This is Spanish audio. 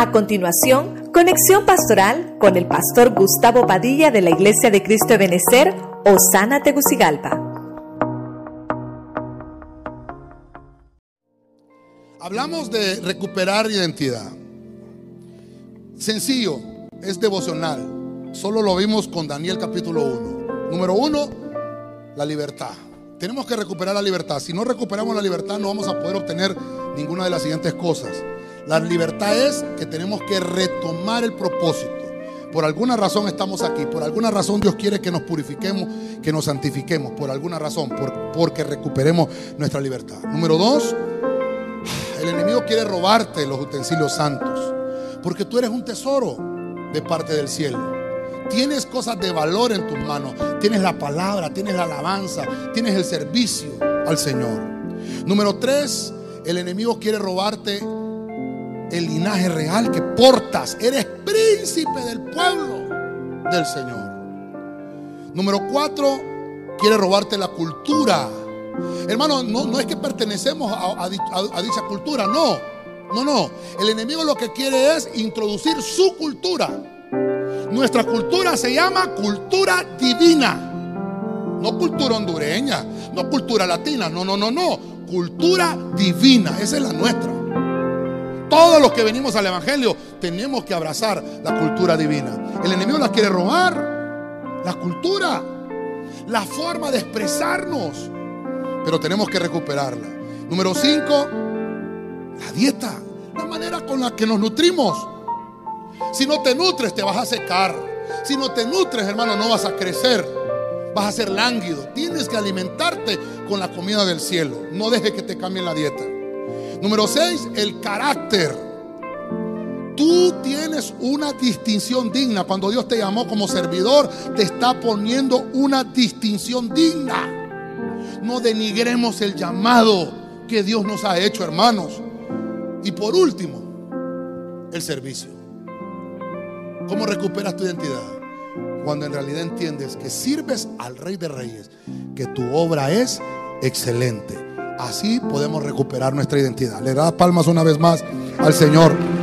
A continuación, conexión pastoral con el pastor Gustavo Padilla de la Iglesia de Cristo de Benecer, Osana Tegucigalpa. Hablamos de recuperar identidad. Sencillo, es devocional. Solo lo vimos con Daniel capítulo 1. Número 1, la libertad. Tenemos que recuperar la libertad. Si no recuperamos la libertad no vamos a poder obtener ninguna de las siguientes cosas. La libertad es que tenemos que retomar el propósito. Por alguna razón estamos aquí, por alguna razón Dios quiere que nos purifiquemos, que nos santifiquemos, por alguna razón, porque recuperemos nuestra libertad. Número dos, el enemigo quiere robarte los utensilios santos, porque tú eres un tesoro de parte del cielo. Tienes cosas de valor en tus manos, tienes la palabra, tienes la alabanza, tienes el servicio al Señor. Número tres, el enemigo quiere robarte el linaje real que portas. Eres príncipe del pueblo del Señor. Número cuatro, quiere robarte la cultura. Hermano, no, es que pertenecemos a, dicha cultura, no. No, no. El enemigo lo que quiere es introducir su cultura. Nuestra cultura se llama cultura divina. No cultura hondureña, no cultura latina, no, no, no, no. Cultura divina, esa es la nuestra. Todos los que venimos al Evangelio tenemos que abrazar la cultura divina. El enemigo la quiere robar, la cultura, la forma de expresarnos, pero tenemos que recuperarla. Número 5, la dieta, la manera con la que nos nutrimos. Si no te nutres, te vas a secar. Si no te nutres, hermano, no vas a crecer. Vas a ser lánguido. Tienes que alimentarte con la comida del cielo. No dejes que te cambien la dieta. Número 6, el carácter. Tú tienes una distinción digna. Cuando Dios te llamó como servidor, te está poniendo una distinción digna. No denigremos el llamado que Dios nos ha hecho, hermanos. Y por último, el servicio. ¿Cómo recuperas tu identidad? Cuando en realidad entiendes que sirves al Rey de Reyes, que tu obra es excelente Así podemos recuperar nuestra identidad. Le da palmas una vez más al Señor.